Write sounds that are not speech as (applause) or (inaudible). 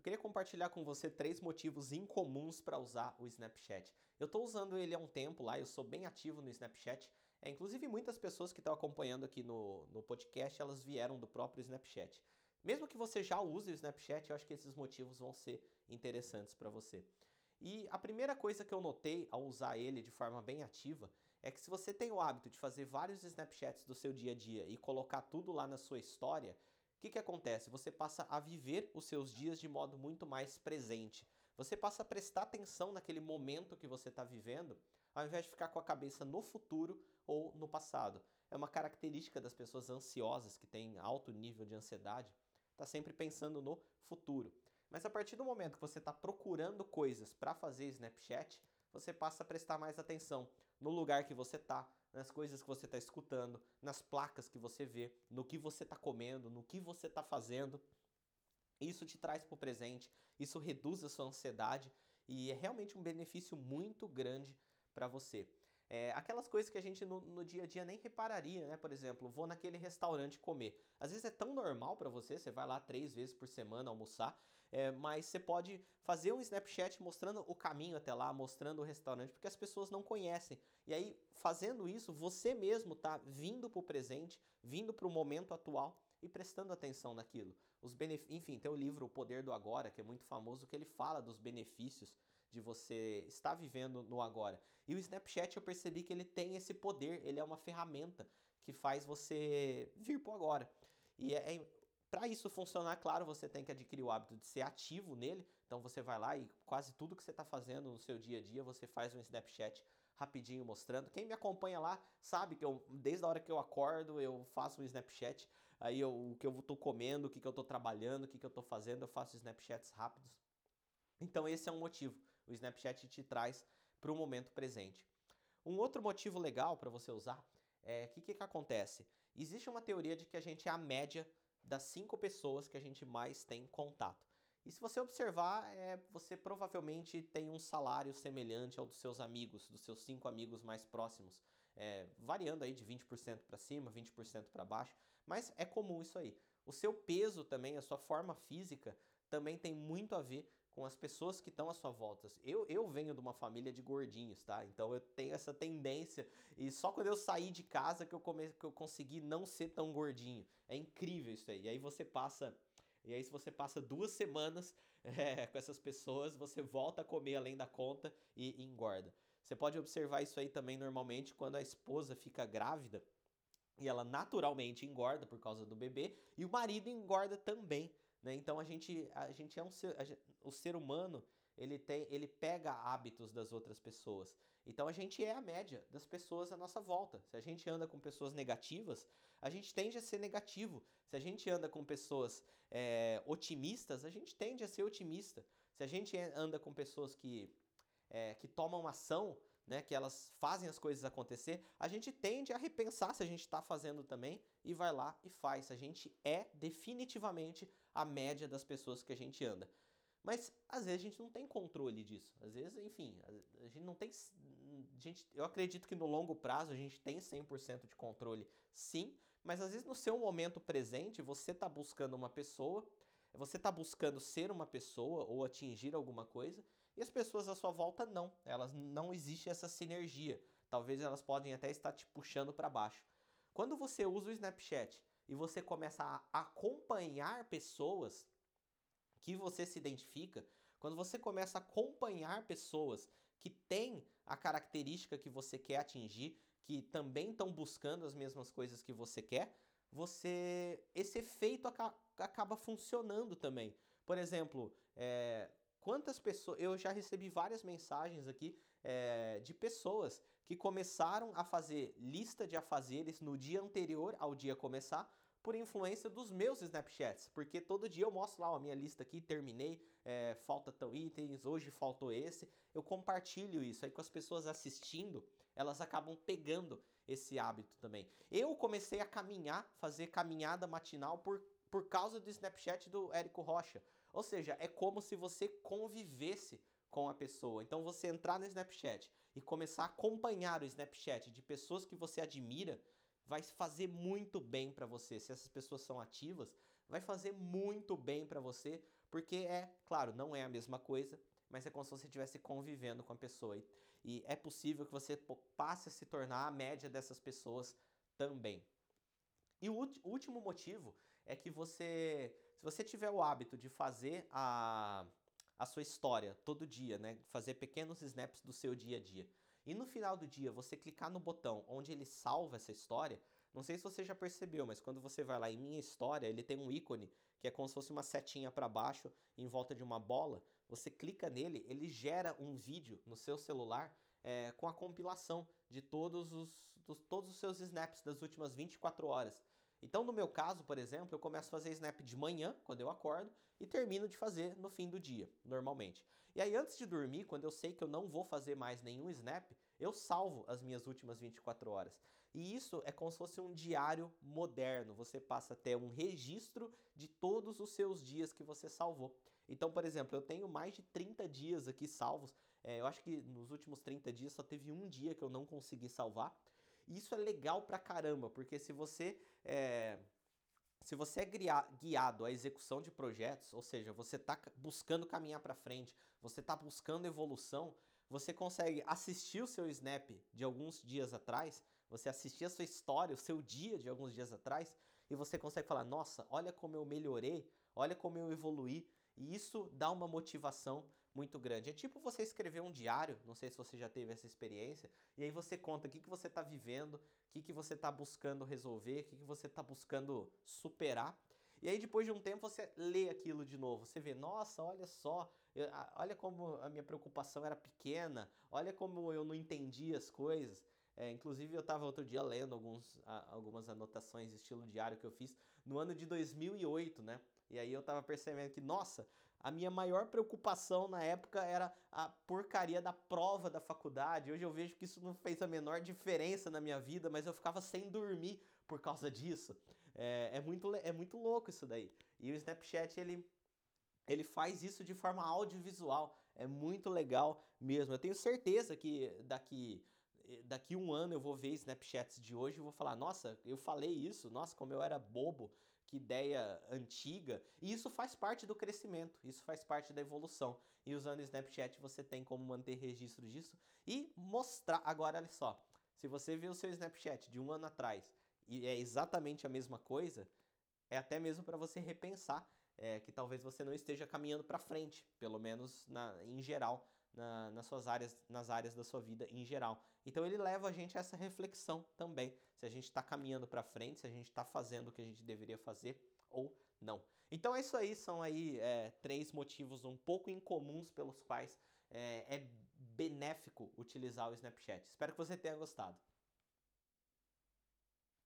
Eu queria compartilhar com você três motivos incomuns para usar o Snapchat. Eu estou usando ele há um tempo lá, eu sou bem ativo no Snapchat. É, inclusive, muitas pessoas que estão acompanhando aqui no, no podcast, elas vieram do próprio Snapchat. Mesmo que você já use o Snapchat, eu acho que esses motivos vão ser interessantes para você. E a primeira coisa que eu notei ao usar ele de forma bem ativa é que se você tem o hábito de fazer vários Snapchats do seu dia a dia e colocar tudo lá na sua história, o que, que acontece? Você passa a viver os seus dias de modo muito mais presente. Você passa a prestar atenção naquele momento que você está vivendo, ao invés de ficar com a cabeça no futuro ou no passado. É uma característica das pessoas ansiosas que têm alto nível de ansiedade, está sempre pensando no futuro. Mas a partir do momento que você está procurando coisas para fazer Snapchat, você passa a prestar mais atenção no lugar que você está, nas coisas que você está escutando, nas placas que você vê, no que você está comendo, no que você está fazendo. Isso te traz para o presente, isso reduz a sua ansiedade e é realmente um benefício muito grande para você. É, aquelas coisas que a gente no, no, dia a dia nem repararia, né? Por exemplo, vou naquele restaurante comer. Às vezes é tão normal para você, você vai lá três vezes por semana almoçar, é, mas você pode fazer um Snapchat mostrando o caminho até lá, mostrando o restaurante, porque as pessoas não conhecem. E aí, fazendo isso, você mesmo tá vindo para o presente, vindo para o momento atual e prestando atenção naquilo. Os benef... Enfim, tem o livro O Poder do Agora, que é muito famoso, que ele fala dos benefícios de você estar vivendo no agora. E o Snapchat eu percebi que ele tem esse poder, ele é uma ferramenta que faz você vir pro agora. E é, é para isso funcionar, claro, você tem que adquirir o hábito de ser ativo nele. Então você vai lá e quase tudo que você está fazendo no seu dia a dia, você faz um Snapchat rapidinho mostrando. Quem me acompanha lá sabe que eu, desde a hora que eu acordo, eu faço um Snapchat. Aí eu, o que eu estou comendo, o que, que eu estou trabalhando, o que, que eu estou fazendo, eu faço Snapchats rápidos. Então esse é um motivo. O Snapchat te traz para o momento presente. Um outro motivo legal para você usar é o que, que, que acontece? Existe uma teoria de que a gente é a média das cinco pessoas que a gente mais tem contato. E se você observar, é, você provavelmente tem um salário semelhante ao dos seus amigos, dos seus cinco amigos mais próximos, é, variando aí de 20% para cima, 20% para baixo, mas é comum isso aí. O seu peso também, a sua forma física, também tem muito a ver com as pessoas que estão à sua volta. Eu, eu venho de uma família de gordinhos, tá? Então eu tenho essa tendência. E só quando eu saí de casa que eu, come, que eu consegui não ser tão gordinho. É incrível isso aí. E aí você passa. E aí, se você passa duas semanas (laughs) é, com essas pessoas, você volta a comer além da conta e, e engorda. Você pode observar isso aí também normalmente quando a esposa fica grávida e ela naturalmente engorda por causa do bebê e o marido engorda também né? Então a gente, a gente é um ser, gente, o ser humano ele, tem, ele pega hábitos das outras pessoas. Então a gente é a média das pessoas à nossa volta. Se a gente anda com pessoas negativas, a gente tende a ser negativo. Se a gente anda com pessoas é, otimistas, a gente tende a ser otimista. Se a gente anda com pessoas que, é, que tomam ação, né, que elas fazem as coisas acontecer, a gente tende a repensar se a gente está fazendo também e vai lá e faz. A gente é definitivamente a média das pessoas que a gente anda. Mas às vezes a gente não tem controle disso. Às vezes, enfim, a gente não tem. Gente, eu acredito que no longo prazo a gente tem 100% de controle, sim, mas às vezes no seu momento presente você está buscando uma pessoa, você está buscando ser uma pessoa ou atingir alguma coisa e as pessoas à sua volta não. Elas não existe essa sinergia. Talvez elas podem até estar te puxando para baixo. Quando você usa o Snapchat e você começa a acompanhar pessoas que você se identifica, quando você começa a acompanhar pessoas que têm a característica que você quer atingir, que também estão buscando as mesmas coisas que você quer, você esse efeito acaba funcionando também. Por exemplo, é, Quantas pessoas. Eu já recebi várias mensagens aqui é, de pessoas que começaram a fazer lista de afazeres no dia anterior ao dia começar por influência dos meus Snapchats, porque todo dia eu mostro lá a minha lista aqui, terminei, é, falta tão itens, hoje faltou esse, eu compartilho isso, aí com as pessoas assistindo, elas acabam pegando esse hábito também. Eu comecei a caminhar, fazer caminhada matinal por, por causa do Snapchat do Érico Rocha, ou seja, é como se você convivesse com a pessoa. Então você entrar no Snapchat e começar a acompanhar o Snapchat de pessoas que você admira, vai fazer muito bem para você. Se essas pessoas são ativas, vai fazer muito bem para você, porque é, claro, não é a mesma coisa, mas é como se você estivesse convivendo com a pessoa. E, e é possível que você passe a se tornar a média dessas pessoas também. E o último motivo é que você, se você tiver o hábito de fazer a, a sua história todo dia, né? Fazer pequenos snaps do seu dia a dia. E no final do dia, você clicar no botão onde ele salva essa história, não sei se você já percebeu, mas quando você vai lá em Minha História, ele tem um ícone que é como se fosse uma setinha para baixo em volta de uma bola. Você clica nele, ele gera um vídeo no seu celular é, com a compilação de todos os, dos, todos os seus snaps das últimas 24 horas. Então, no meu caso, por exemplo, eu começo a fazer snap de manhã, quando eu acordo, e termino de fazer no fim do dia, normalmente. E aí, antes de dormir, quando eu sei que eu não vou fazer mais nenhum snap, eu salvo as minhas últimas 24 horas. E isso é como se fosse um diário moderno. Você passa a ter um registro de todos os seus dias que você salvou. Então, por exemplo, eu tenho mais de 30 dias aqui salvos. É, eu acho que nos últimos 30 dias só teve um dia que eu não consegui salvar. Isso é legal pra caramba, porque se você é, se você é guiado à execução de projetos, ou seja, você está buscando caminhar para frente, você está buscando evolução, você consegue assistir o seu snap de alguns dias atrás, você assistir a sua história, o seu dia de alguns dias atrás, e você consegue falar: nossa, olha como eu melhorei, olha como eu evoluí, e isso dá uma motivação muito grande. É tipo você escrever um diário, não sei se você já teve essa experiência, e aí você conta o que, que você está vivendo, o que, que você está buscando resolver, o que, que você está buscando superar. E aí depois de um tempo você lê aquilo de novo, você vê, nossa, olha só, eu, olha como a minha preocupação era pequena, olha como eu não entendi as coisas. É, inclusive eu estava outro dia lendo alguns, algumas anotações estilo diário que eu fiz no ano de 2008, né? E aí eu estava percebendo que, nossa, a minha maior preocupação na época era a porcaria da prova da faculdade. Hoje eu vejo que isso não fez a menor diferença na minha vida, mas eu ficava sem dormir por causa disso. É, é, muito, é muito louco isso daí. E o Snapchat, ele, ele faz isso de forma audiovisual. É muito legal mesmo. Eu tenho certeza que daqui daqui um ano eu vou ver Snapchats de hoje e vou falar, nossa, eu falei isso, nossa, como eu era bobo que ideia antiga. E isso faz parte do crescimento, isso faz parte da evolução. E usando o Snapchat você tem como manter registro disso e mostrar. Agora, olha só, se você viu o seu Snapchat de um ano atrás e é exatamente a mesma coisa, é até mesmo para você repensar é, que talvez você não esteja caminhando para frente, pelo menos na, em geral, na, nas suas áreas, nas áreas da sua vida em geral. Então ele leva a gente a essa reflexão também, se a gente está caminhando para frente, se a gente está fazendo o que a gente deveria fazer ou não. Então é isso aí, são aí é, três motivos um pouco incomuns pelos quais é, é benéfico utilizar o Snapchat. Espero que você tenha gostado.